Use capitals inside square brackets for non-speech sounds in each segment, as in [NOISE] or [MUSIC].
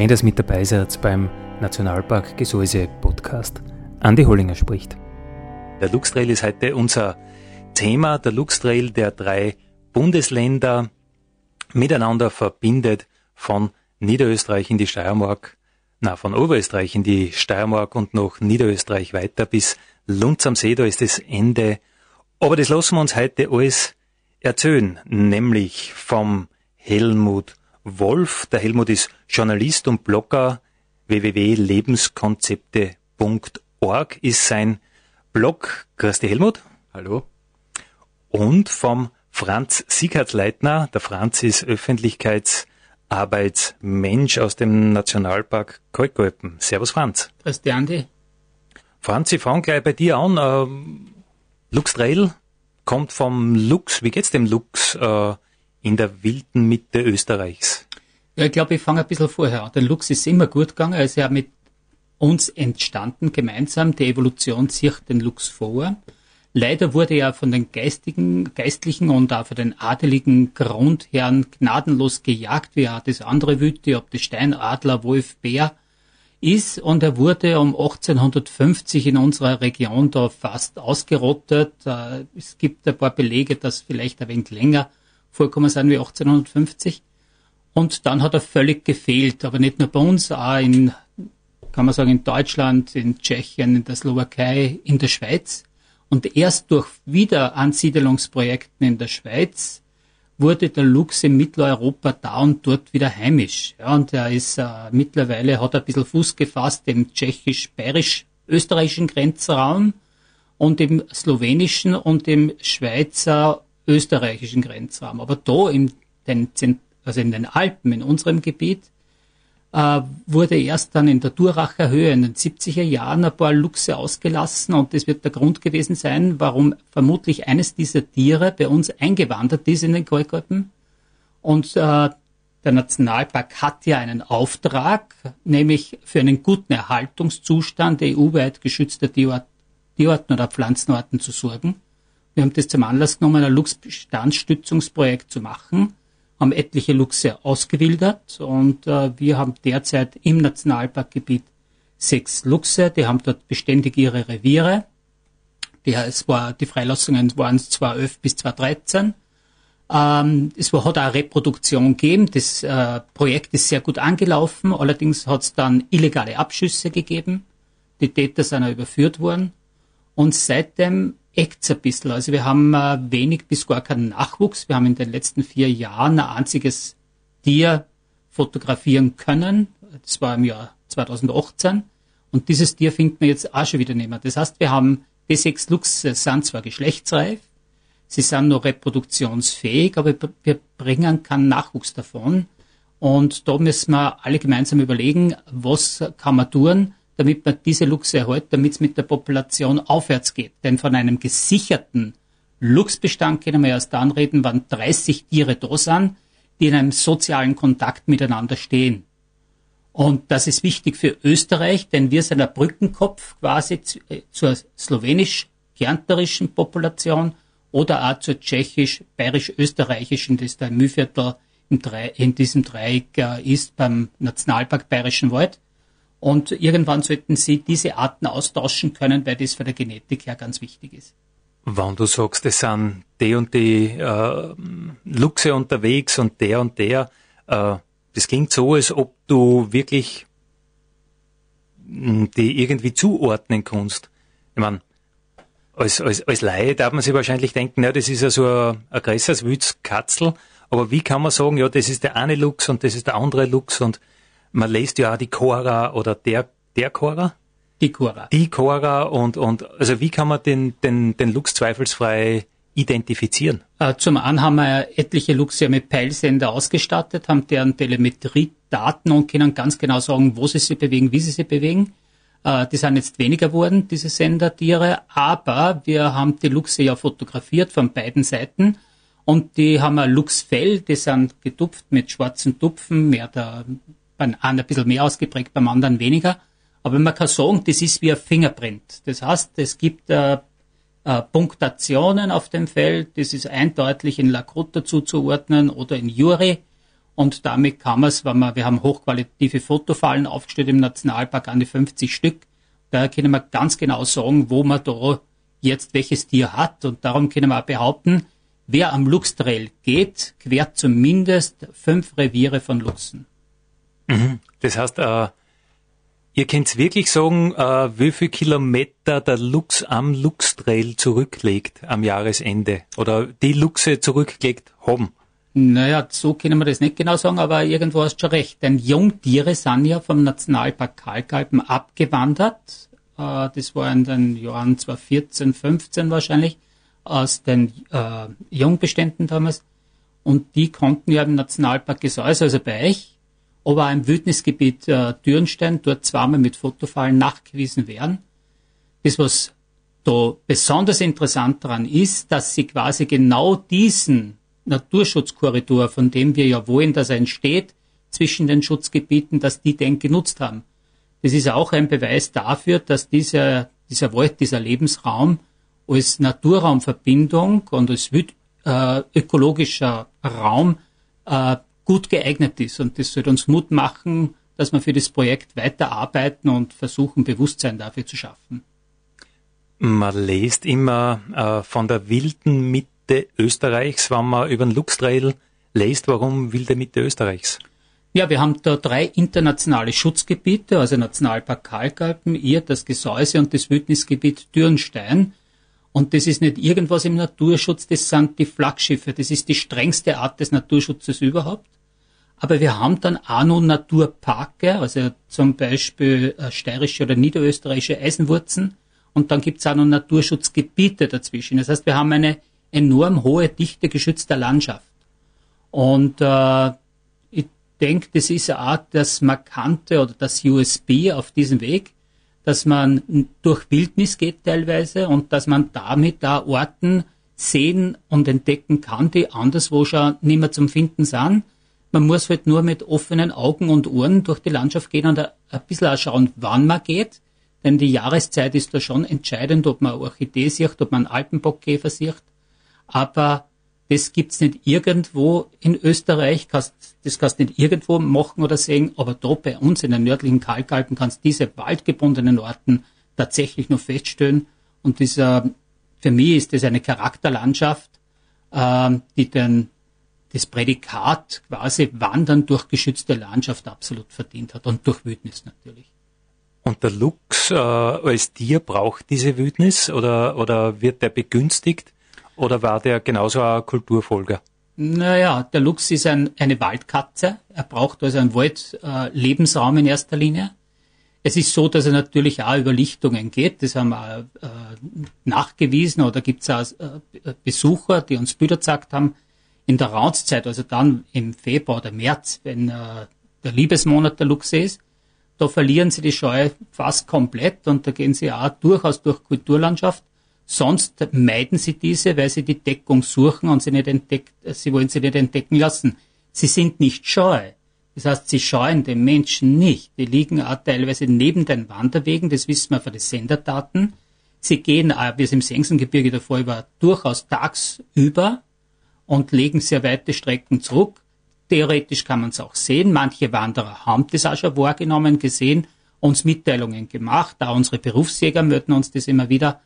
Schön, dass mit dabei seid beim Nationalpark Gesäuse Podcast. Andi Hollinger spricht. Der Luxtrail ist heute unser Thema. Der Luxtrail der drei Bundesländer miteinander verbindet von Niederösterreich in die Steiermark, na, von Oberösterreich in die Steiermark und noch Niederösterreich weiter bis Lunds am See, da ist das Ende. Aber das lassen wir uns heute alles erzählen, nämlich vom Helmut Wolf. Der Helmut ist Journalist und Blogger. www.lebenskonzepte.org ist sein Blog. Grüß dich, Helmut. Hallo. Und vom Franz Siegertleitner. Der Franz ist Öffentlichkeitsarbeitsmensch aus dem Nationalpark Kalkalpen. Servus, Franz. Grüß dich, Andi. Franz, ich fange gleich bei dir an. Ähm, Lux Trail kommt vom Lux. Wie geht's dem Lux? In der wilden Mitte Österreichs? Ja, ich glaube, ich fange ein bisschen vorher an. Der Lux ist immer gut gegangen. Er ist ja mit uns entstanden, gemeinsam. Die Evolution zieht den Lux vor. Leider wurde er von den geistigen, geistlichen und auch von den adeligen Grundherren gnadenlos gejagt, wie auch das andere Wüte, ob das Steinadler, Wolf, Bär ist. Und er wurde um 1850 in unserer Region da fast ausgerottet. Äh, es gibt ein paar Belege, dass vielleicht ein wenig länger vorgekommen sind wie 1850. Und dann hat er völlig gefehlt, aber nicht nur bei uns, auch in, kann man sagen, in Deutschland, in Tschechien, in der Slowakei, in der Schweiz. Und erst durch Wiederansiedelungsprojekten in der Schweiz wurde der Luchs in Mitteleuropa da und dort wieder heimisch. Ja, und er ist äh, mittlerweile, hat ein bisschen Fuß gefasst im tschechisch-bayerisch-österreichischen Grenzraum und im slowenischen und im Schweizer österreichischen Grenzraum. Aber da in den, also in den Alpen, in unserem Gebiet, äh, wurde erst dann in der Duracher Höhe in den 70er Jahren ein paar Luchse ausgelassen und das wird der Grund gewesen sein, warum vermutlich eines dieser Tiere bei uns eingewandert ist in den Kalkalpen. Und äh, der Nationalpark hat ja einen Auftrag, nämlich für einen guten Erhaltungszustand EU-weit geschützter Tierarten oder Pflanzenarten zu sorgen. Wir haben das zum Anlass genommen, ein Luchsbestandsstützungsprojekt zu machen, haben etliche Luchse ausgewildert und äh, wir haben derzeit im Nationalparkgebiet sechs Luchse, die haben dort beständig ihre Reviere. Die, es war, die Freilassungen waren 2011 bis 2013. Ähm, es war, hat auch Reproduktion gegeben. Das äh, Projekt ist sehr gut angelaufen. Allerdings hat es dann illegale Abschüsse gegeben. Die Täter sind auch überführt worden. Und seitdem eckt ein bisschen. Also wir haben äh, wenig bis gar keinen Nachwuchs. Wir haben in den letzten vier Jahren ein einziges Tier fotografieren können. Das war im Jahr 2018. Und dieses Tier finden wir jetzt auch schon wieder nicht mehr. Das heißt, wir haben die sechs Luchse sind zwar geschlechtsreif, sie sind noch reproduktionsfähig, aber wir bringen keinen Nachwuchs davon. Und da müssen wir alle gemeinsam überlegen, was kann man tun, damit man diese Luchse erhält, damit es mit der Population aufwärts geht. Denn von einem gesicherten Luchsbestand können wir erst dann reden, wann 30 Tiere da sind, die in einem sozialen Kontakt miteinander stehen. Und das ist wichtig für Österreich, denn wir sind ein Brückenkopf quasi äh, zur slowenisch-kärnterischen Population oder auch zur tschechisch-bayerisch-österreichischen, das der Mühviertel in diesem Dreieck äh, ist beim Nationalpark Bayerischen Wald. Und irgendwann sollten sie diese Arten austauschen können, weil das für der Genetik ja ganz wichtig ist. Wenn du sagst, es sind die und die äh, Luchse unterwegs und der und der, äh, das klingt so, als ob du wirklich hm, die irgendwie zuordnen kannst. Ich meine, als, als, als Laie darf man sich wahrscheinlich denken, ja, das ist ja so ein, ein größeres Wützkatzel, aber wie kann man sagen, ja, das ist der eine Luchs und das ist der andere Luchs und man lässt ja auch die Cora oder der der Cora? Die Cora. Die Cora und, und also wie kann man den, den, den Lux zweifelsfrei identifizieren? Äh, zum einen haben wir etliche Luchse mit Peilsender ausgestattet, haben deren Telemetriedaten und können ganz genau sagen, wo sie sich bewegen, wie sie sich bewegen. Äh, die sind jetzt weniger geworden, diese Sendertiere, aber wir haben die Luchse ja fotografiert von beiden Seiten und die haben ein Luchsfell, die sind getupft mit schwarzen Tupfen, mehr der, beim einen ein bisschen mehr ausgeprägt, beim anderen weniger. Aber man kann sagen, das ist wie ein Fingerprint. Das heißt, es gibt äh, äh, Punktationen auf dem Feld, das ist eindeutig in Lakota zuzuordnen oder in Juri. Und damit kann man es, wenn wir, wir haben hochqualitative Fotofallen aufgestellt im Nationalpark an die 50 Stück, da können wir ganz genau sagen, wo man da jetzt welches Tier hat. Und darum können wir auch behaupten, wer am Luchstrail geht, quert zumindest fünf Reviere von Luchsen. Mhm. Das heißt, äh, Ihr könnt wirklich sagen, äh, wie viel Kilometer der Lux am Luchstrail zurücklegt am Jahresende oder die Luchse zurückgelegt haben. Naja, so können wir das nicht genau sagen, aber irgendwo hast du schon recht. Denn Jungtiere sind ja vom Nationalpark Kalkalpen abgewandert. Äh, das war in den Jahren 2014, 15 wahrscheinlich, aus den äh, Jungbeständen damals. Und die konnten ja im Nationalpark Gesäuse, also bei euch, aber auch im Wildnisgebiet äh, Dürnstein dort zweimal mit Fotofallen nachgewiesen werden. Das, was da besonders interessant daran ist, dass sie quasi genau diesen Naturschutzkorridor, von dem wir ja wollen, dass er entsteht, zwischen den Schutzgebieten, dass die den genutzt haben. Das ist auch ein Beweis dafür, dass dieser, dieser Wald, dieser Lebensraum als Naturraumverbindung und als äh, ökologischer Raum äh, gut geeignet ist. Und das soll uns Mut machen, dass wir für das Projekt weiterarbeiten und versuchen, Bewusstsein dafür zu schaffen. Man liest immer äh, von der wilden Mitte Österreichs, wenn man über den Luchstrail liest. Warum wilde Mitte Österreichs? Ja, wir haben da drei internationale Schutzgebiete, also Nationalpark Kalkalpen, ihr, das Gesäuse und das Wildnisgebiet Dürnstein. Und das ist nicht irgendwas im Naturschutz, das sind die Flaggschiffe, das ist die strengste Art des Naturschutzes überhaupt. Aber wir haben dann auch noch Naturparke, also zum Beispiel äh, steirische oder niederösterreichische Eisenwurzen. Und dann gibt's auch noch Naturschutzgebiete dazwischen. Das heißt, wir haben eine enorm hohe Dichte geschützter Landschaft. Und äh, ich denke, das ist auch das Markante oder das USB auf diesem Weg, dass man durch Wildnis geht teilweise und dass man damit da Orten sehen und entdecken kann, die anderswo schon nicht mehr zum Finden sind man muss halt nur mit offenen Augen und Ohren durch die Landschaft gehen und ein bisschen auch schauen, wann man geht. Denn die Jahreszeit ist da schon entscheidend, ob man eine Orchidee sieht, ob man einen Alpenbockkäfer sieht. Aber das gibt's nicht irgendwo in Österreich. das kannst du nicht irgendwo machen oder sehen. Aber da bei uns in den nördlichen Kalkalpen kannst du diese waldgebundenen Orten tatsächlich nur feststellen. Und dieser, für mich ist das eine Charakterlandschaft, äh, die den das Prädikat quasi Wandern durch geschützte Landschaft absolut verdient hat und durch Wildnis natürlich. Und der Luchs äh, als Tier braucht diese Wildnis oder, oder wird der begünstigt oder war der genauso ein Kulturfolger? Naja, der Luchs ist ein, eine Waldkatze. Er braucht also einen Waldlebensraum äh, in erster Linie. Es ist so, dass er natürlich auch über Lichtungen geht. Das haben wir äh, nachgewiesen oder gibt es auch äh, Besucher, die uns Bilder gesagt haben, in der Raunzzeit, also dann im Februar oder März, wenn äh, der Liebesmonat der Luchse ist, da verlieren sie die Scheu fast komplett und da gehen sie auch durchaus durch Kulturlandschaft. Sonst meiden sie diese, weil sie die Deckung suchen und sie nicht entdeckt, sie wollen sie nicht entdecken lassen. Sie sind nicht scheu. Das heißt, sie scheuen den Menschen nicht. Die liegen auch teilweise neben den Wanderwegen, das wissen wir von den Senderdaten. Sie gehen, wie es im Sengsengebirge Fall war, durchaus tagsüber und legen sehr weite Strecken zurück. Theoretisch kann man es auch sehen. Manche Wanderer haben das auch schon wahrgenommen, gesehen, uns Mitteilungen gemacht. Da unsere Berufsjäger möchten uns das immer wieder.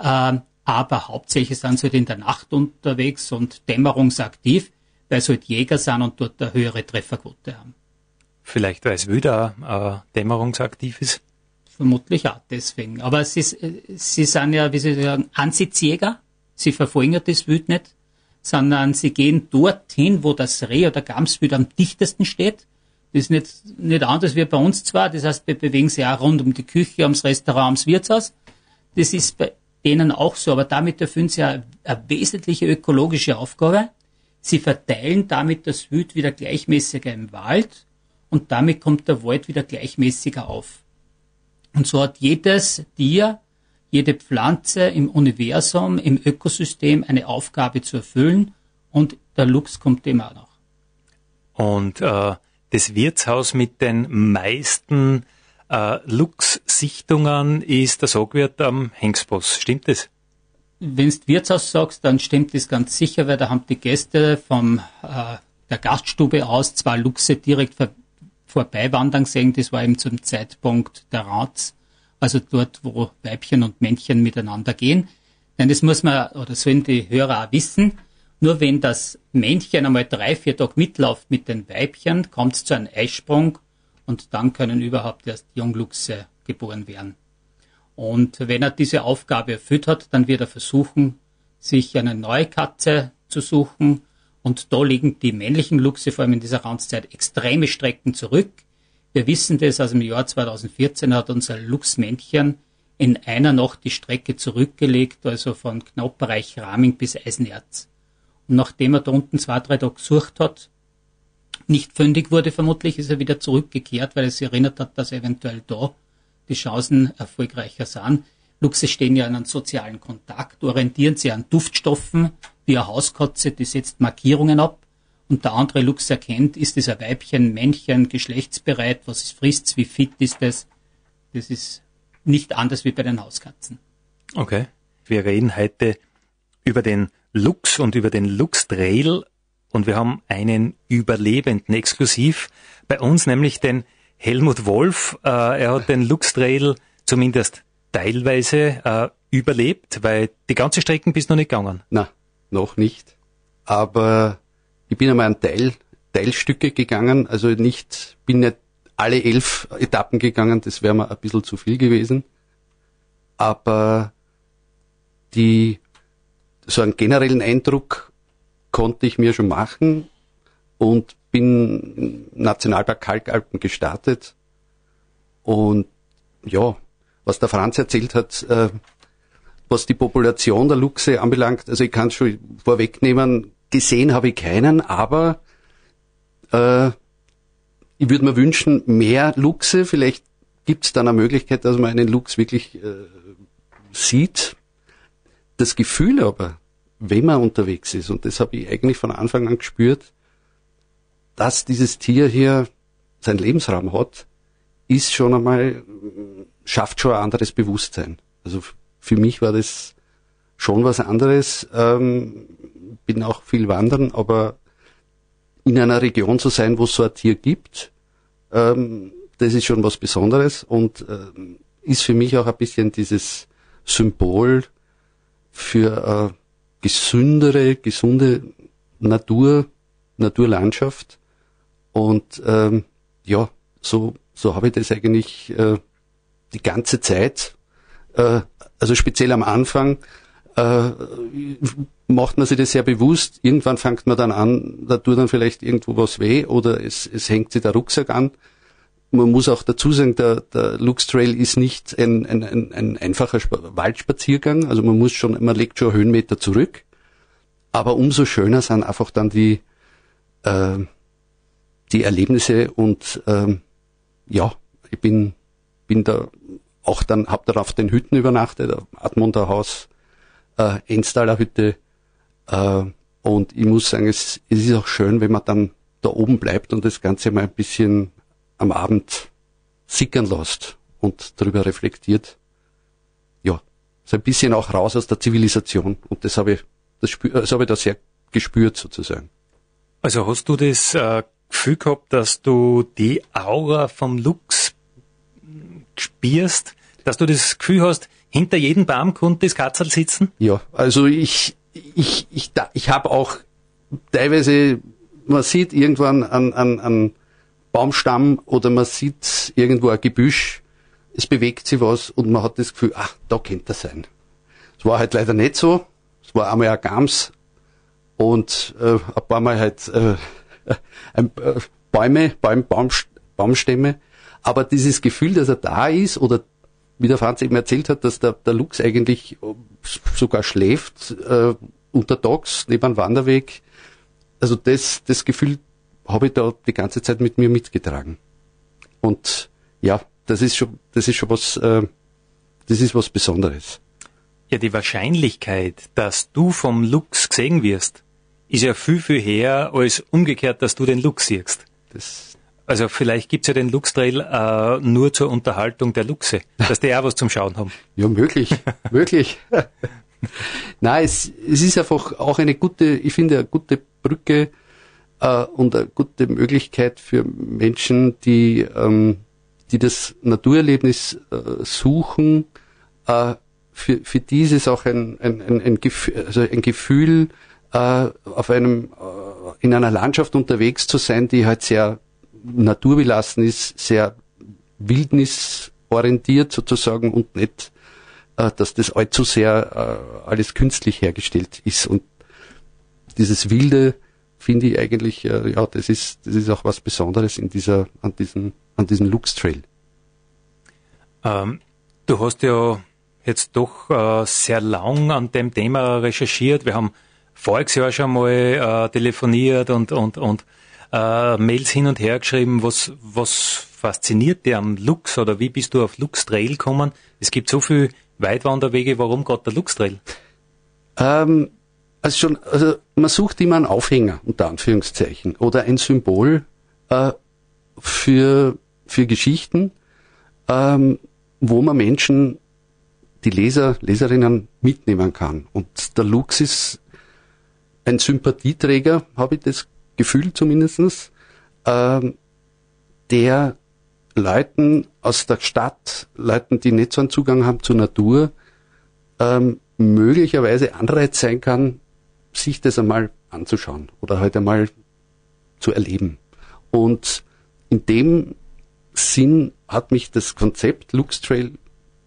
Ähm, aber hauptsächlich sind sie halt in der Nacht unterwegs und dämmerungsaktiv, weil sie halt Jäger sind und dort eine höhere Trefferquote haben. Vielleicht weil es wieder äh, dämmerungsaktiv ist? Vermutlich auch deswegen. Aber sie, sie sind ja, wie Sie sagen, Ansitzjäger. Sie verfolgen ja das Wild nicht sondern sie gehen dorthin, wo das Reh oder Gamswild am dichtesten steht. Das ist nicht, nicht anders wie bei uns zwar. Das heißt, wir bewegen sich auch rund um die Küche, ums Restaurant, ums Wirtshaus. Das ist bei denen auch so, aber damit erfüllen sie eine, eine wesentliche ökologische Aufgabe. Sie verteilen damit das Wild wieder gleichmäßiger im Wald und damit kommt der Wald wieder gleichmäßiger auf. Und so hat jedes Tier, jede Pflanze im Universum, im Ökosystem eine Aufgabe zu erfüllen und der Luchs kommt dem auch noch. Und äh, das Wirtshaus mit den meisten äh, Lux-Sichtungen ist der Sogwirt am Hengsboss. Stimmt das? Wenn du Wirtshaus sagst, dann stimmt das ganz sicher, weil da haben die Gäste vom äh, der Gaststube aus zwei Luchse direkt vor, vorbeiwandern sehen. Das war eben zum Zeitpunkt der Rats, also dort, wo Weibchen und Männchen miteinander gehen. Denn das muss man, oder sollen die Hörer auch wissen, nur wenn das Männchen einmal drei, vier Tage mitläuft mit den Weibchen, kommt es zu einem Eisprung und dann können überhaupt erst Jungluchse geboren werden. Und wenn er diese Aufgabe erfüllt hat, dann wird er versuchen, sich eine neue Katze zu suchen. Und da liegen die männlichen Luchse, vor allem in dieser Randzeit, extreme Strecken zurück. Wir wissen das aus dem Jahr 2014 hat unser Luchsmännchen in einer Nacht die Strecke zurückgelegt, also von Knopperreich Raming bis Eisenerz. Und nachdem er da unten zwei, drei Tage gesucht hat, nicht fündig wurde vermutlich, ist er wieder zurückgekehrt, weil er sich erinnert hat, dass eventuell da die Chancen erfolgreicher sind. Luchse stehen ja an einem sozialen Kontakt, orientieren sich an Duftstoffen, wie eine Hauskatze, die setzt Markierungen ab. Und der andere Luchs erkennt, ist es ein Weibchen, Männchen, geschlechtsbereit, was frisst wie fit ist es. Das ist nicht anders wie bei den Hauskatzen. Okay. Wir reden heute über den Lux und über den Lux Trail und wir haben einen Überlebenden exklusiv bei uns, nämlich den Helmut Wolf. Äh, er hat den Lux Trail zumindest teilweise äh, überlebt, weil die ganze Strecken bist noch nicht gegangen. Na, noch nicht. Aber ich bin einmal an Teil, Teilstücke gegangen, also nicht, bin nicht alle elf Etappen gegangen, das wäre mir ein bisschen zu viel gewesen. Aber die so einen generellen Eindruck konnte ich mir schon machen und bin im Nationalpark Kalkalpen gestartet. Und ja, was der Franz erzählt hat, äh, was die Population der Luchse anbelangt, also ich kann es schon vorwegnehmen, gesehen habe ich keinen, aber äh, ich würde mir wünschen, mehr Luchse, vielleicht gibt es dann eine Möglichkeit, dass man einen Luchs wirklich äh, sieht, das Gefühl aber, wenn man unterwegs ist, und das habe ich eigentlich von Anfang an gespürt, dass dieses Tier hier seinen Lebensraum hat, ist schon einmal, schafft schon ein anderes Bewusstsein. Also für mich war das schon was anderes. Ähm, bin auch viel wandern, aber in einer Region zu sein, wo es so ein Tier gibt, ähm, das ist schon was Besonderes und ähm, ist für mich auch ein bisschen dieses Symbol für äh, gesündere, gesunde Natur, Naturlandschaft. Und ähm, ja, so, so habe ich das eigentlich äh, die ganze Zeit, äh, also speziell am Anfang, äh, macht man sich das sehr bewusst. Irgendwann fängt man dann an, da tut dann vielleicht irgendwo was weh oder es, es hängt sich der Rucksack an man muss auch dazu sagen, der, der Lux Trail ist nicht ein, ein, ein, ein einfacher Waldspaziergang. Also man muss schon, man legt schon Höhenmeter zurück. Aber umso schöner sind einfach dann die, äh, die Erlebnisse und ähm, ja, ich bin, bin da auch dann, hab darauf den Hütten übernachtet, Admonter Haus, äh, Enstaler Hütte. Äh, und ich muss sagen, es, es ist auch schön, wenn man dann da oben bleibt und das Ganze mal ein bisschen am Abend sickern lässt und darüber reflektiert. Ja, so ein bisschen auch raus aus der Zivilisation. Und das habe ich, das, spür, das habe ich da sehr gespürt sozusagen. Also hast du das äh, Gefühl gehabt, dass du die Aura vom Lux spürst, dass du das Gefühl hast, hinter jedem Baum konnte das Katzel sitzen? Ja, also ich, ich, ich, ich habe auch teilweise, man sieht irgendwann an, an, an Baumstamm oder man sieht irgendwo ein Gebüsch, es bewegt sich was und man hat das Gefühl, ach, da könnte er sein. Es war halt leider nicht so. Es war einmal ein Gams und äh, ein paar Mal halt äh, [LAUGHS] ein äh, Bäume, Baum, Baum, Baumstämme. Aber dieses Gefühl, dass er da ist, oder wie der Franz eben erzählt hat, dass der, der Luchs eigentlich sogar schläft, äh, untertags neben einem Wanderweg. Also das, das Gefühl habe ich da die ganze Zeit mit mir mitgetragen. Und ja, das ist schon, das ist schon was, äh, das ist was Besonderes. Ja, die Wahrscheinlichkeit, dass du vom Luchs gesehen wirst, ist ja viel, viel her als umgekehrt, dass du den Luchs siehst. Das also vielleicht gibt's ja den Luchstrail äh, nur zur Unterhaltung der Luchse, dass die auch was zum Schauen haben. [LAUGHS] Ja, möglich, möglich. [LAUGHS] Nein, es, es ist einfach auch eine gute, ich finde, eine gute Brücke äh, und eine gute Möglichkeit für Menschen, die, ähm, die das Naturerlebnis äh, suchen, äh, für, für dieses auch ein, ein, ein, ein, Gefühl, also ein Gefühl äh, auf einem, äh, in einer Landschaft unterwegs zu sein, die halt sehr naturbelassen ist, sehr wildnisorientiert sozusagen und nicht, äh, dass das allzu sehr äh, alles künstlich hergestellt ist. Und dieses Wilde finde ich eigentlich, äh, ja, das ist, das ist auch was Besonderes in dieser, an diesem, an diesem Lux Trail. Ähm, du hast ja jetzt doch äh, sehr lang an dem Thema recherchiert. Wir haben voriges Jahr schon mal äh, telefoniert und, und, und äh, Mails hin und her geschrieben. Was, was fasziniert dir am Lux oder wie bist du auf Lux Trail gekommen? Es gibt so viele Weitwanderwege, warum gerade der Lux Trail? Ähm, also schon, also man sucht immer einen Aufhänger, unter Anführungszeichen, oder ein Symbol äh, für, für Geschichten, ähm, wo man Menschen die Leser, Leserinnen mitnehmen kann. Und der Lux ist ein Sympathieträger, habe ich das Gefühl zumindestens, ähm, der Leuten aus der Stadt, Leuten, die nicht so einen Zugang haben zur Natur, ähm, möglicherweise Anreiz sein kann, sich das einmal anzuschauen oder halt einmal zu erleben. Und in dem Sinn hat mich das Konzept Lux Trail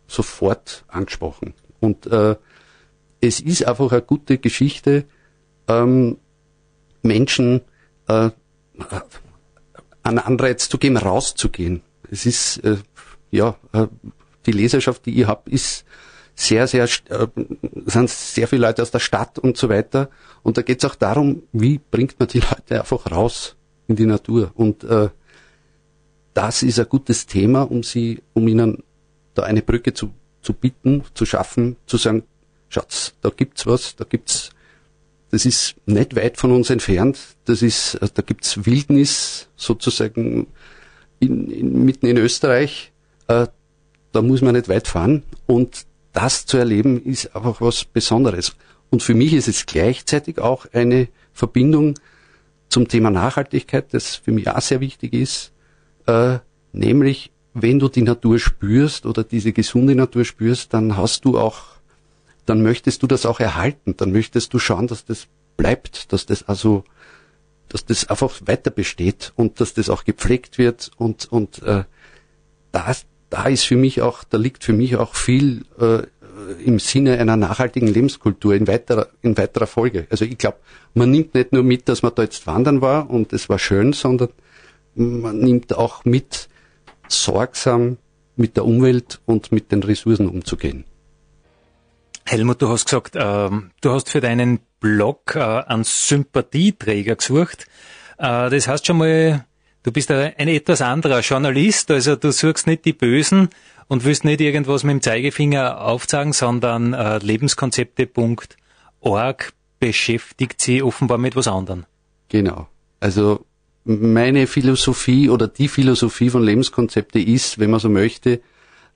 sofort angesprochen. Und äh, es ist einfach eine gute Geschichte, ähm, Menschen äh, einen Anreiz zu geben, rauszugehen. Es ist, äh, ja, äh, die Leserschaft, die ich habe, ist sehr, sehr, äh, sind sehr viele Leute aus der Stadt und so weiter. Und da geht es auch darum, wie bringt man die [LAUGHS] Leute einfach raus in die Natur. Und äh, das ist ein gutes Thema, um sie, um ihnen da eine Brücke zu, zu bieten, zu schaffen, zu sagen, Schatz, da gibt's was, da gibt's, das ist nicht weit von uns entfernt, das ist, da gibt's Wildnis sozusagen in, in, mitten in Österreich, äh, da muss man nicht weit fahren. Und das zu erleben ist einfach was Besonderes. Und für mich ist es gleichzeitig auch eine Verbindung zum Thema Nachhaltigkeit, das für mich auch sehr wichtig ist, äh, nämlich wenn du die Natur spürst oder diese gesunde Natur spürst, dann hast du auch, dann möchtest du das auch erhalten, dann möchtest du schauen, dass das bleibt, dass das also, dass das einfach weiter besteht und dass das auch gepflegt wird und und äh, da, da ist für mich auch, da liegt für mich auch viel äh, im Sinne einer nachhaltigen Lebenskultur in weiterer, in weiterer Folge. Also ich glaube, man nimmt nicht nur mit, dass man da jetzt wandern war und es war schön, sondern man nimmt auch mit, sorgsam mit der Umwelt und mit den Ressourcen umzugehen. Helmut, du hast gesagt, äh, du hast für deinen Blog äh, einen Sympathieträger gesucht. Äh, das heißt schon mal, du bist ein, ein etwas anderer Journalist, also du suchst nicht die Bösen und willst nicht irgendwas mit dem Zeigefinger aufzeigen, sondern äh, lebenskonzepte.org beschäftigt sie offenbar mit was anderem. Genau. Also meine Philosophie oder die Philosophie von Lebenskonzepte ist, wenn man so möchte,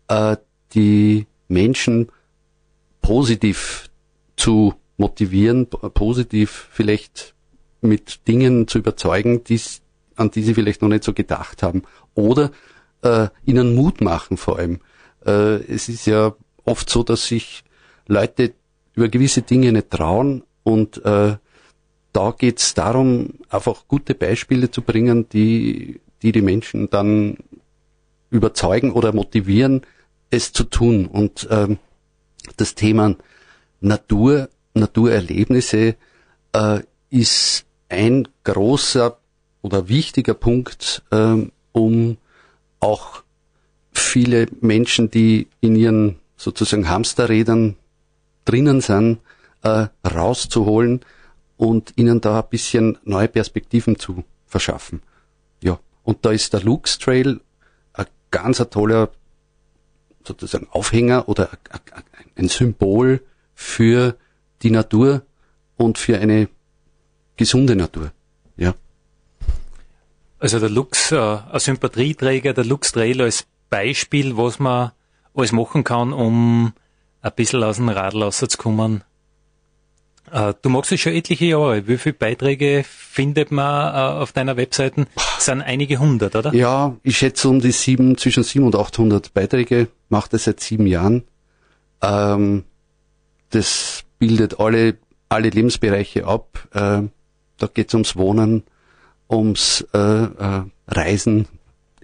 äh, die Menschen positiv zu motivieren, positiv vielleicht mit Dingen zu überzeugen, die's, an die sie vielleicht noch nicht so gedacht haben. Oder äh, ihnen Mut machen vor allem. Äh, es ist ja oft so, dass sich Leute über gewisse Dinge nicht trauen und äh, da geht es darum, einfach gute Beispiele zu bringen, die, die die Menschen dann überzeugen oder motivieren, es zu tun. Und ähm, das Thema Natur, Naturerlebnisse äh, ist ein großer oder wichtiger Punkt, ähm, um auch viele Menschen, die in ihren sozusagen Hamsterrädern drinnen sind, äh, rauszuholen und ihnen da ein bisschen neue Perspektiven zu verschaffen. Ja, und da ist der Lux Trail ein ganz ein toller sozusagen Aufhänger oder ein Symbol für die Natur und für eine gesunde Natur. Ja. Also der Lux, äh, ein Sympathieträger, der Lux Trail als Beispiel, was man alles machen kann, um ein bisschen aus dem Radl rauszukommen. Äh, du machst es schon etliche Jahre. Wie viele Beiträge findet man äh, auf deiner Webseite? Das sind einige hundert, oder? Ja, ich schätze um die sieben, zwischen sieben und achthundert Beiträge. Mache das seit sieben Jahren. Ähm, das bildet alle, alle Lebensbereiche ab. Äh, da geht es ums Wohnen, ums äh, äh, Reisen,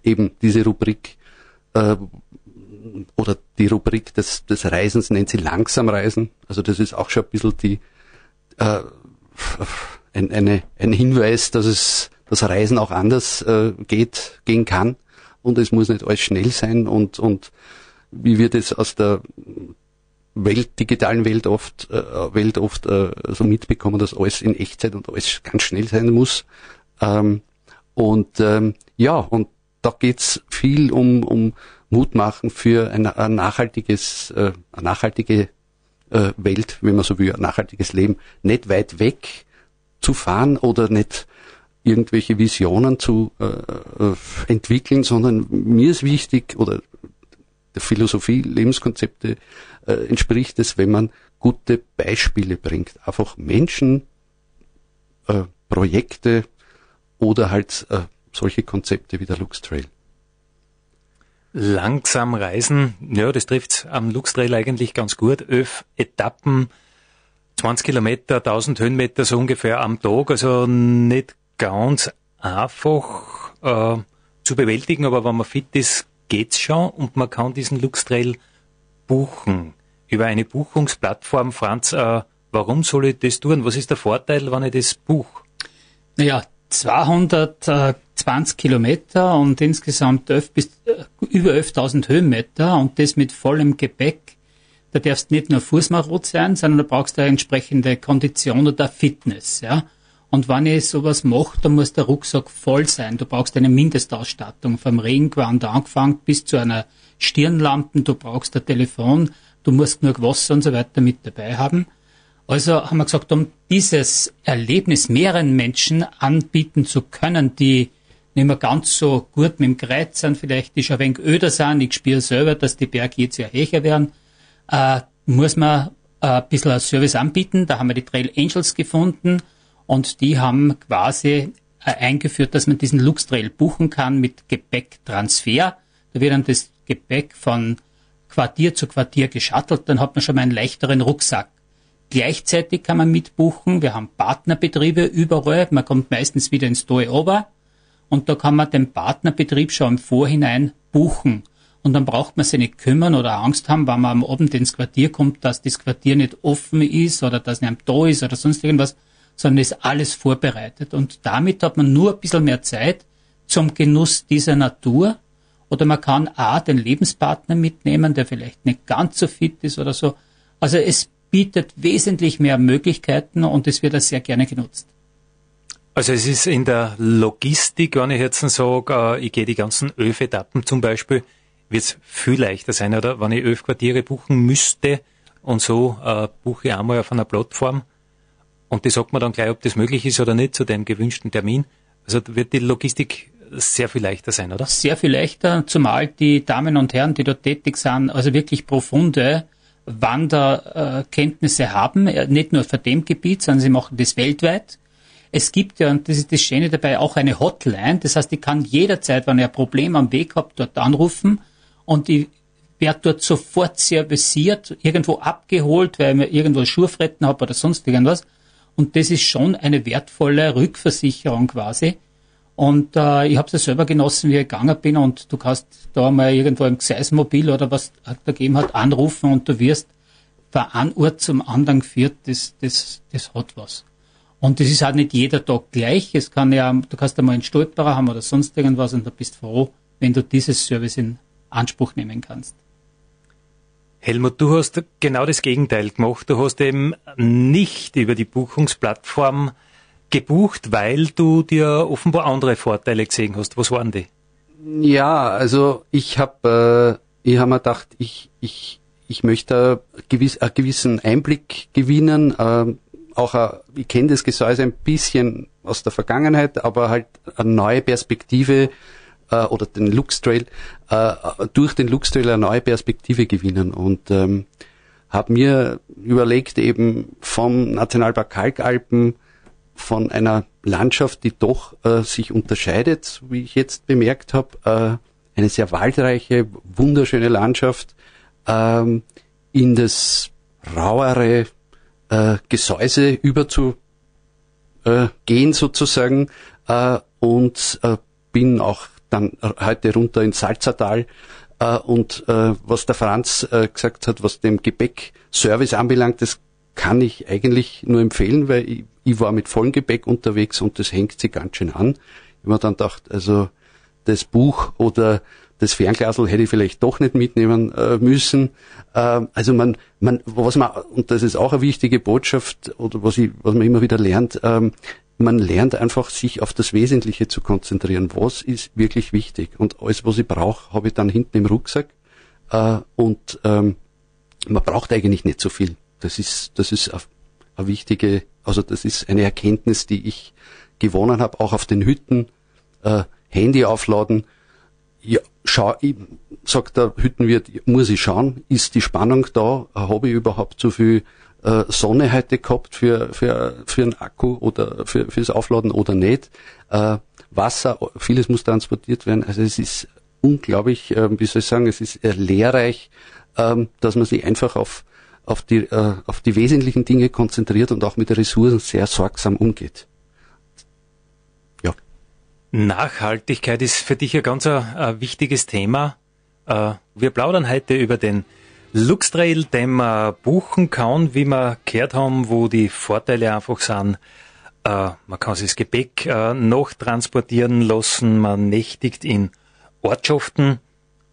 eben diese Rubrik äh, oder die Rubrik des, des Reisens nennt sie langsam Reisen. Also das ist auch schon ein bisschen die äh, ein, eine, ein Hinweis, dass es das Reisen auch anders äh, geht, gehen kann und es muss nicht alles schnell sein und, und wie wir das aus der Welt, digitalen Welt oft, äh, Welt oft äh, so mitbekommen, dass alles in Echtzeit und alles ganz schnell sein muss. Ähm, und ähm, ja, und da geht's viel um, um Mut machen für ein, ein nachhaltiges, äh, eine nachhaltige äh, Welt, wenn man so will, ein nachhaltiges Leben, nicht weit weg zu fahren oder nicht irgendwelche Visionen zu äh, äh, entwickeln, sondern mir ist wichtig oder der Philosophie, Lebenskonzepte äh, entspricht es, wenn man gute Beispiele bringt. Einfach Menschen, äh, Projekte oder halt äh, solche Konzepte wie der Lux Trail. Langsam reisen, ja, das trifft am Lux Trail eigentlich ganz gut. Elf Etappen, 20 Kilometer, 1000 Höhenmeter so ungefähr am Tag, also nicht ganz einfach äh, zu bewältigen, aber wenn man fit ist, geht's schon und man kann diesen Lux Trail buchen. Über eine Buchungsplattform, Franz, äh, warum soll ich das tun? Was ist der Vorteil, wenn ich das buche? Naja, 220 Kilometer und insgesamt 11 bis, äh, über 11.000 Höhenmeter und das mit vollem Gepäck. Da darfst nicht nur fußmarot sein, sondern da brauchst du eine entsprechende Kondition oder Fitness, ja. Und wenn ich sowas mache, dann muss der Rucksack voll sein. Du brauchst eine Mindestausstattung, vom Regenquant angefangen bis zu einer Stirnlampe. Du brauchst ein Telefon, du musst genug Wasser und so weiter mit dabei haben. Also haben wir gesagt, um dieses Erlebnis mehreren Menschen anbieten zu können, die nicht mehr ganz so gut mit dem Kreuz sind, vielleicht die schon ein wenig öder sind, ich spüre selber, dass die Berge jetzt ja höher werden, äh, muss man äh, ein bisschen Service anbieten. Da haben wir die Trail Angels gefunden und die haben quasi äh, eingeführt, dass man diesen Lux Trail buchen kann mit Gepäcktransfer. Da wird dann das Gepäck von Quartier zu Quartier geschattelt, dann hat man schon mal einen leichteren Rucksack. Gleichzeitig kann man mitbuchen. Wir haben Partnerbetriebe überall. Man kommt meistens wieder ins Doe Ober. Und da kann man den Partnerbetrieb schon im Vorhinein buchen. Und dann braucht man sich nicht kümmern oder Angst haben, wenn man am Abend ins Quartier kommt, dass das Quartier nicht offen ist oder dass nicht da ist oder sonst irgendwas, sondern ist alles vorbereitet. Und damit hat man nur ein bisschen mehr Zeit zum Genuss dieser Natur. Oder man kann auch den Lebenspartner mitnehmen, der vielleicht nicht ganz so fit ist oder so. Also es bietet wesentlich mehr Möglichkeiten und es wird auch sehr gerne genutzt. Also es ist in der Logistik, wenn ich jetzt sage, äh, ich gehe die ganzen Öf-Etappen zum Beispiel, wird es viel leichter sein, oder? Wenn ich Öf-Quartiere buchen müsste und so äh, buche ich einmal auf einer Plattform und die sagt man dann gleich, ob das möglich ist oder nicht zu dem gewünschten Termin. Also wird die Logistik sehr viel leichter sein, oder? Sehr viel leichter, zumal die Damen und Herren, die dort tätig sind, also wirklich profunde Wanderkenntnisse haben, nicht nur für dem Gebiet, sondern sie machen das weltweit. Es gibt ja, und das ist das Schöne dabei, auch eine Hotline. Das heißt, ich kann jederzeit, wenn ich ein Problem am Weg habe, dort anrufen und ich werde dort sofort serviciert, irgendwo abgeholt, weil ich mir irgendwo Schurfretten habe oder sonst irgendwas. Und das ist schon eine wertvolle Rückversicherung quasi. Und äh, ich habe es ja selber genossen, wie ich gegangen bin und du kannst da mal irgendwo im Gseismobil oder was da gegeben hat, anrufen und du wirst von einem Ort zum anderen geführt, das, das, das hat was. Und das ist halt nicht jeder Tag gleich. Es kann ja, du kannst einmal einen Stolperer haben oder sonst irgendwas und du bist froh, wenn du dieses Service in Anspruch nehmen kannst. Helmut, du hast genau das Gegenteil gemacht. Du hast eben nicht über die Buchungsplattform gebucht, weil du dir offenbar andere Vorteile gesehen hast. Was waren die? Ja, also ich habe äh, ich hab mir gedacht, ich, ich, ich möchte gewiss, einen gewissen Einblick gewinnen. Äh, auch, a, ich kenne das Gesäuse ein bisschen aus der Vergangenheit, aber halt eine neue Perspektive äh, oder den Lux Trail, äh, durch den Lux Trail eine neue Perspektive gewinnen. Und ähm, habe mir überlegt, eben vom Nationalpark Kalkalpen, von einer Landschaft, die doch äh, sich unterscheidet, wie ich jetzt bemerkt habe, äh, eine sehr waldreiche, wunderschöne Landschaft, ähm, in das rauere äh, Gesäuse überzugehen äh, sozusagen äh, und äh, bin auch dann heute runter ins Salzertal äh, und äh, was der Franz äh, gesagt hat, was dem Gepäckservice anbelangt, das kann ich eigentlich nur empfehlen, weil ich, ich war mit vollem Gepäck unterwegs und das hängt sich ganz schön an. Ich mir dann gedacht, also das Buch oder das Fernglasel hätte ich vielleicht doch nicht mitnehmen müssen. Äh, also man, man, was man, und das ist auch eine wichtige Botschaft oder was ich, was man immer wieder lernt, ähm, man lernt einfach, sich auf das Wesentliche zu konzentrieren. Was ist wirklich wichtig? Und alles, was ich brauche, habe ich dann hinten im Rucksack. Äh, und ähm, man braucht eigentlich nicht so viel. Das ist, das ist eine, wichtige, also das ist eine Erkenntnis, die ich gewonnen habe, auch auf den Hütten. Äh, Handy aufladen. Ja, schau, ich, sagt der Hüttenwirt, muss ich schauen, ist die Spannung da? Habe ich überhaupt so viel äh, Sonne heute gehabt für, für, für einen Akku oder für, fürs Aufladen oder nicht. Äh, Wasser, vieles muss transportiert werden. Also es ist unglaublich, äh, wie soll ich sagen, es ist lehrreich, äh, dass man sich einfach auf, auf, die, äh, auf die wesentlichen Dinge konzentriert und auch mit den Ressourcen sehr sorgsam umgeht. Ja. Nachhaltigkeit ist für dich ein ganz ein, ein wichtiges Thema. Äh, wir plaudern heute über den Luxtrail, den man buchen kann, wie wir gehört haben, wo die Vorteile einfach sind. Äh, man kann sich das Gepäck äh, noch transportieren lassen, man nächtigt in Ortschaften,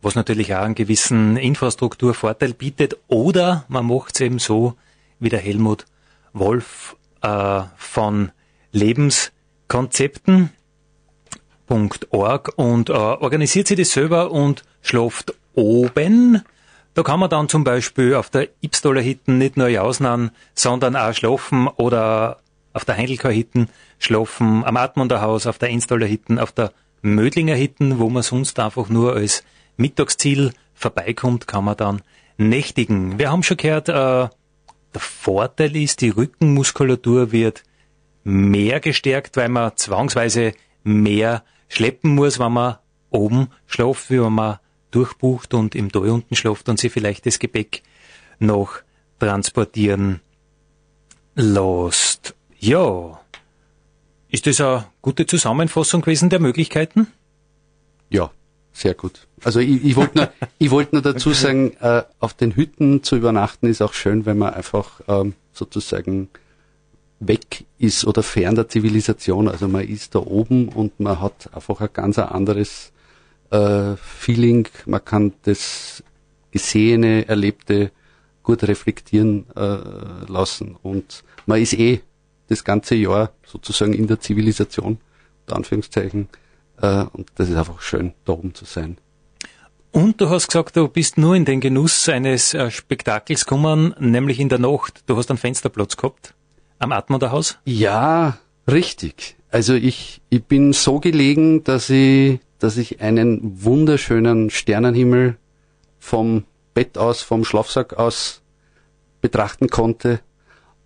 was natürlich auch einen gewissen Infrastrukturvorteil bietet. Oder man macht es eben so, wie der Helmut Wolf äh, von Lebenskonzepten.org und äh, organisiert sich das selber und schläft oben da kann man dann zum Beispiel auf der Ibstoller Hitten nicht nur ausnahmen, sondern auch schlafen oder auf der Heindelker Hitten schlafen, am Atmunder Haus, auf der Enstoller Hitten, auf der Mödlinger Hitten, wo man sonst einfach nur als Mittagsziel vorbeikommt, kann man dann nächtigen. Wir haben schon gehört, äh, der Vorteil ist, die Rückenmuskulatur wird mehr gestärkt, weil man zwangsweise mehr schleppen muss, wenn man oben schlaft, wie wenn man durchbucht und im Tal unten schlaft und sie vielleicht das Gepäck noch transportieren lässt. Ja. Ist das eine gute Zusammenfassung gewesen der Möglichkeiten? Ja, sehr gut. Also ich, ich wollte nur, [LAUGHS] ich wollt nur dazu sagen, äh, auf den Hütten zu übernachten ist auch schön, wenn man einfach ähm, sozusagen weg ist oder fern der Zivilisation. Also man ist da oben und man hat einfach ein ganz anderes äh, Feeling, man kann das Gesehene, Erlebte gut reflektieren äh, lassen und man ist eh das ganze Jahr sozusagen in der Zivilisation, unter Anführungszeichen, äh, und das ist einfach schön, da oben zu sein. Und du hast gesagt, du bist nur in den Genuss eines äh, Spektakels gekommen, nämlich in der Nacht. Du hast einen Fensterplatz gehabt am Atmunderhaus? Ja, richtig. Also ich, ich bin so gelegen, dass ich dass ich einen wunderschönen Sternenhimmel vom Bett aus, vom Schlafsack aus betrachten konnte.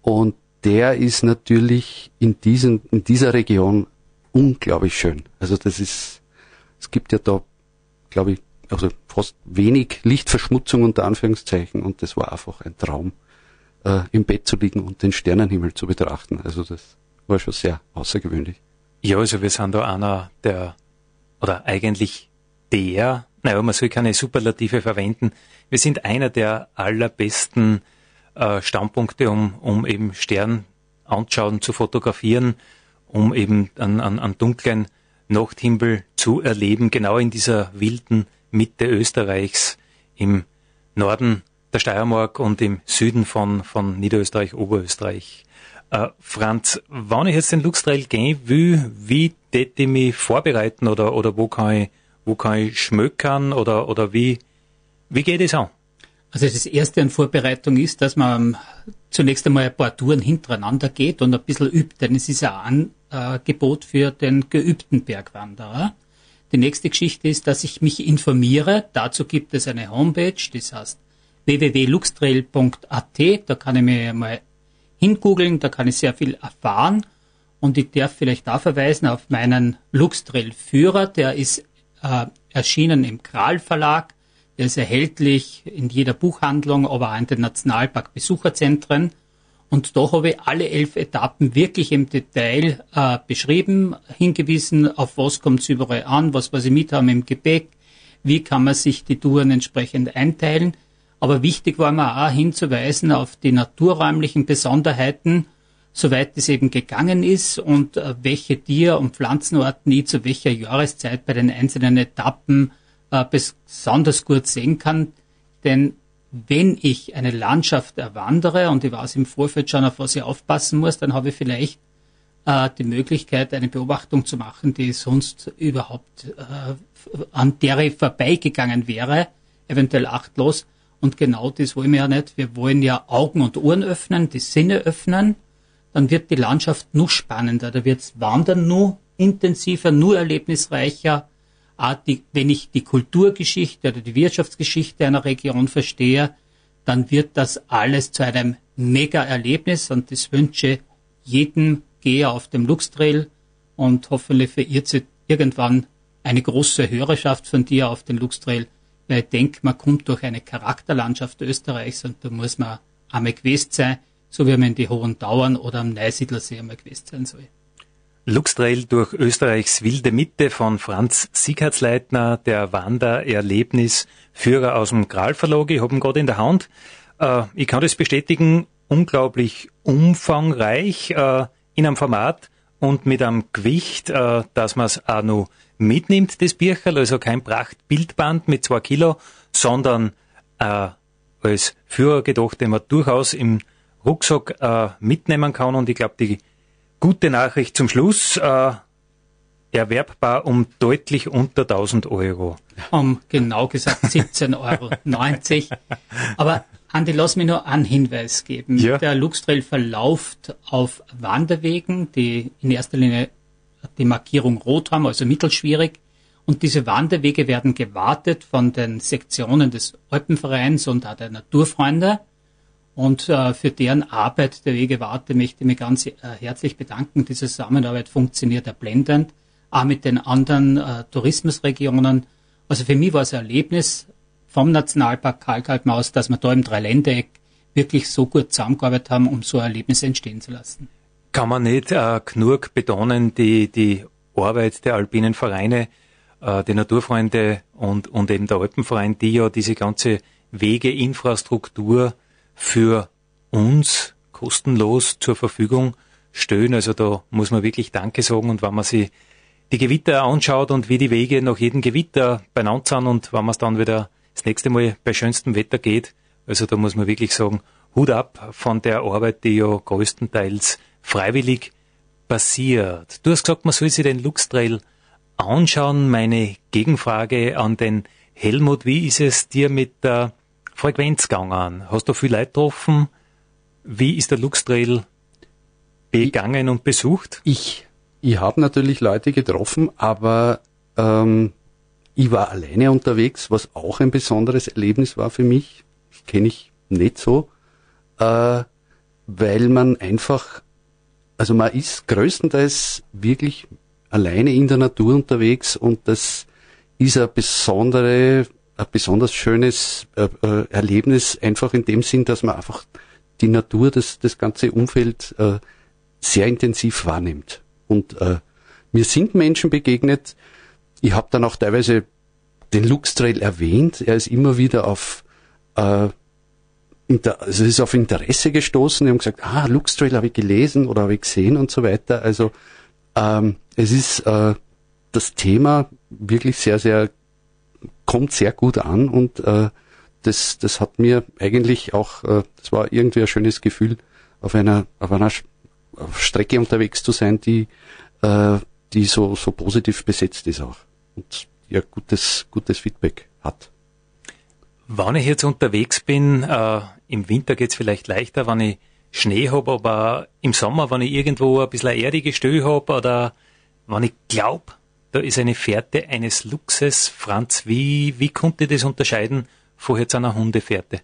Und der ist natürlich in, diesen, in dieser Region unglaublich schön. Also das ist, es gibt ja da, glaube ich, also fast wenig Lichtverschmutzung unter Anführungszeichen und das war einfach ein Traum, äh, im Bett zu liegen und den Sternenhimmel zu betrachten. Also das war schon sehr außergewöhnlich. Ja, also wir sind da einer der oder eigentlich der, naja, man soll keine Superlative verwenden, wir sind einer der allerbesten äh, Standpunkte, um, um eben Stern anschauen, zu fotografieren, um eben einen, einen, einen dunklen Nachthimmel zu erleben, genau in dieser wilden Mitte Österreichs im Norden der Steiermark und im Süden von, von Niederösterreich, Oberösterreich. Äh, Franz, wenn ich jetzt den Luxtrail gehen will, wie tät ich mich vorbereiten oder, oder wo kann ich, wo kann ich schmökern oder, oder wie, wie geht es an? Also das erste an Vorbereitung ist, dass man zunächst einmal ein paar Touren hintereinander geht und ein bisschen übt, denn es ist ein Angebot für den geübten Bergwanderer. Die nächste Geschichte ist, dass ich mich informiere. Dazu gibt es eine Homepage, das heißt www.luxtrail.at. Da kann ich mir mal hingoogeln, da kann ich sehr viel erfahren. Und ich darf vielleicht da verweisen auf meinen Luxtrail-Führer, der ist äh, erschienen im Kral Verlag. Der ist erhältlich in jeder Buchhandlung, aber auch in den Nationalpark-Besucherzentren. Und da habe ich alle elf Etappen wirklich im Detail äh, beschrieben, hingewiesen, auf was kommt es überall an, was was ich mit haben im Gepäck, wie kann man sich die Touren entsprechend einteilen. Aber wichtig war mir auch hinzuweisen auf die naturräumlichen Besonderheiten, soweit es eben gegangen ist und äh, welche Tier- und Pflanzenarten ich zu welcher Jahreszeit bei den einzelnen Etappen äh, besonders gut sehen kann. Denn wenn ich eine Landschaft erwandere und ich weiß im Vorfeld schon, auf was ich aufpassen muss, dann habe ich vielleicht äh, die Möglichkeit, eine Beobachtung zu machen, die sonst überhaupt äh, an der ich vorbeigegangen wäre, eventuell achtlos. Und genau das wollen wir ja nicht. Wir wollen ja Augen und Ohren öffnen, die Sinne öffnen. Dann wird die Landschaft noch spannender. Da wird Wandern nur intensiver, nur erlebnisreicher. Wenn ich die Kulturgeschichte oder die Wirtschaftsgeschichte einer Region verstehe, dann wird das alles zu einem Mega-Erlebnis und das wünsche jedem Geher auf dem Luxtrail und hoffentlich verirrt sie irgendwann eine große Hörerschaft von dir auf den Luxtrail weil ich denke, man kommt durch eine Charakterlandschaft Österreichs und da muss man einmal gewesen sein, so wie man in die Hohen Dauern oder am Neusiedlersee einmal gewesen sein soll. Luxtrail durch Österreichs wilde Mitte von Franz Siegertsleitner, der Wandererlebnisführer aus dem Kral Verlag. Ich habe ihn gerade in der Hand. Äh, ich kann das bestätigen, unglaublich umfangreich äh, in einem Format und mit einem Gewicht, äh, dass man es auch noch mitnimmt, das Bircherl, also kein Prachtbildband mit zwei Kilo, sondern äh, als Führer gedacht, den man durchaus im Rucksack äh, mitnehmen kann. Und ich glaube, die gute Nachricht zum Schluss, äh, erwerbbar um deutlich unter 1000 Euro. Um genau gesagt 17,90 Euro. Aber Andi, lass mich nur einen Hinweis geben. Ja. Der Luxtrail verläuft auf Wanderwegen, die in erster Linie die Markierung rot haben, also mittelschwierig. Und diese Wanderwege werden gewartet von den Sektionen des Alpenvereins und auch der Naturfreunde. Und äh, für deren Arbeit der Wegewarte möchte ich mich ganz äh, herzlich bedanken. Diese Zusammenarbeit funktioniert erblendend, auch mit den anderen äh, Tourismusregionen. Also für mich war es ein Erlebnis vom Nationalpark Kalkalpmaus, dass wir da im Dreiländereck wirklich so gut zusammengearbeitet haben, um so ein Erlebnis entstehen zu lassen kann man nicht äh, genug betonen, die, die Arbeit der alpinen Vereine, äh, die Naturfreunde und, und eben der Alpenverein, die ja diese ganze Wegeinfrastruktur für uns kostenlos zur Verfügung stellen. Also da muss man wirklich Danke sagen und wenn man sich die Gewitter anschaut und wie die Wege nach jedem Gewitter beieinander sind und wenn man es dann wieder das nächste Mal bei schönstem Wetter geht, also da muss man wirklich sagen, Hut ab von der Arbeit, die ja größtenteils freiwillig passiert. Du hast gesagt, man soll sich den Luxtrail anschauen. Meine Gegenfrage an den Helmut, wie ist es dir mit der Frequenz gegangen? Hast du viel Leute getroffen? Wie ist der Luxtrail begangen ich, und besucht? Ich, ich habe natürlich Leute getroffen, aber ähm, ich war alleine unterwegs, was auch ein besonderes Erlebnis war für mich. Das kenne ich nicht so, äh, weil man einfach also man ist größtenteils wirklich alleine in der Natur unterwegs und das ist ein besondere, ein besonders schönes äh, äh, Erlebnis, einfach in dem Sinn, dass man einfach die Natur, das, das ganze Umfeld äh, sehr intensiv wahrnimmt. Und äh, mir sind Menschen begegnet, ich habe dann auch teilweise den Lux Trail erwähnt, er ist immer wieder auf äh, also es ist auf Interesse gestoßen. Die haben gesagt, ah, Lux Trail habe ich gelesen oder habe ich gesehen und so weiter. Also ähm, es ist äh, das Thema wirklich sehr, sehr, kommt sehr gut an und äh, das, das hat mir eigentlich auch, äh, das war irgendwie ein schönes Gefühl, auf einer, auf einer Strecke unterwegs zu sein, die, äh, die so, so positiv besetzt ist auch und ja gutes, gutes Feedback hat. Wenn ich jetzt unterwegs bin, äh, im Winter geht's vielleicht leichter, wenn ich Schnee habe, aber im Sommer, wenn ich irgendwo ein bisschen eine erdige Stelle habe oder wenn ich glaube, da ist eine Fährte eines Luxes. Franz, wie, wie konnte das unterscheiden von jetzt einer Hundefährte?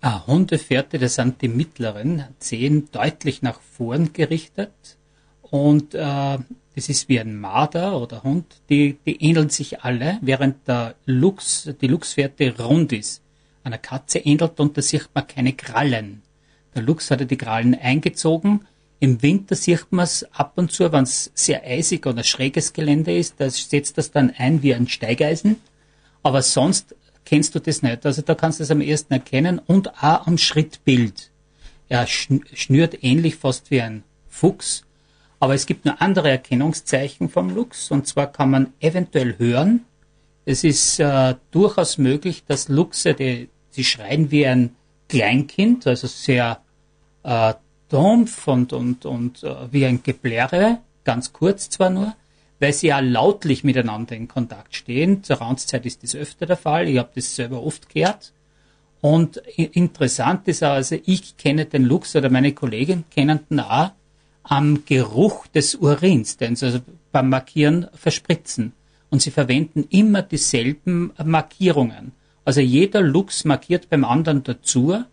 Ah, Hundefährte, das sind die mittleren, Zehen deutlich nach vorn gerichtet und äh, das ist wie ein Marder oder Hund, die, die ähneln sich alle, während der Luchs, die Luchsfährte rund ist. Einer Katze ähnelt und da sieht man keine Krallen. Der Luchs hatte die Krallen eingezogen. Im Winter sieht man es ab und zu, wenn es sehr eisig oder schräges Gelände ist, da setzt das dann ein wie ein Steigeisen. Aber sonst kennst du das nicht. Also da kannst du es am ersten erkennen und auch am Schrittbild. Er schnürt ähnlich fast wie ein Fuchs. Aber es gibt nur andere Erkennungszeichen vom Luchs und zwar kann man eventuell hören. Es ist äh, durchaus möglich, dass Luchse, die, die schreien wie ein Kleinkind, also sehr äh, dumpf und, und, und äh, wie ein Geblärre, ganz kurz zwar nur, weil sie ja lautlich miteinander in Kontakt stehen. Zur Ranzzeit ist das öfter der Fall. Ich habe das selber oft gehört. Und interessant ist also ich kenne den Luchs oder meine Kollegen kennen den auch am Geruch des Urins, den sie also beim Markieren verspritzen. Und sie verwenden immer dieselben Markierungen. Also jeder Luchs markiert beim anderen dazu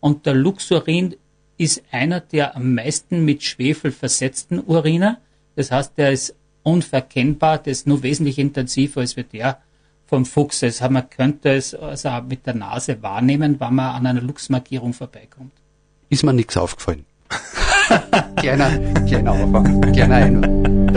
und der Luchsurin ist einer der am meisten mit Schwefel versetzten Uriner. Das heißt, der ist unverkennbar, das ist nur wesentlich intensiver als der vom Fuchs. Also man könnte es also mit der Nase wahrnehmen, wenn man an einer Luchsmarkierung vorbeikommt. Ist mir nichts aufgefallen. [LAUGHS] kleiner, kleiner Anfang, kleiner Einwand.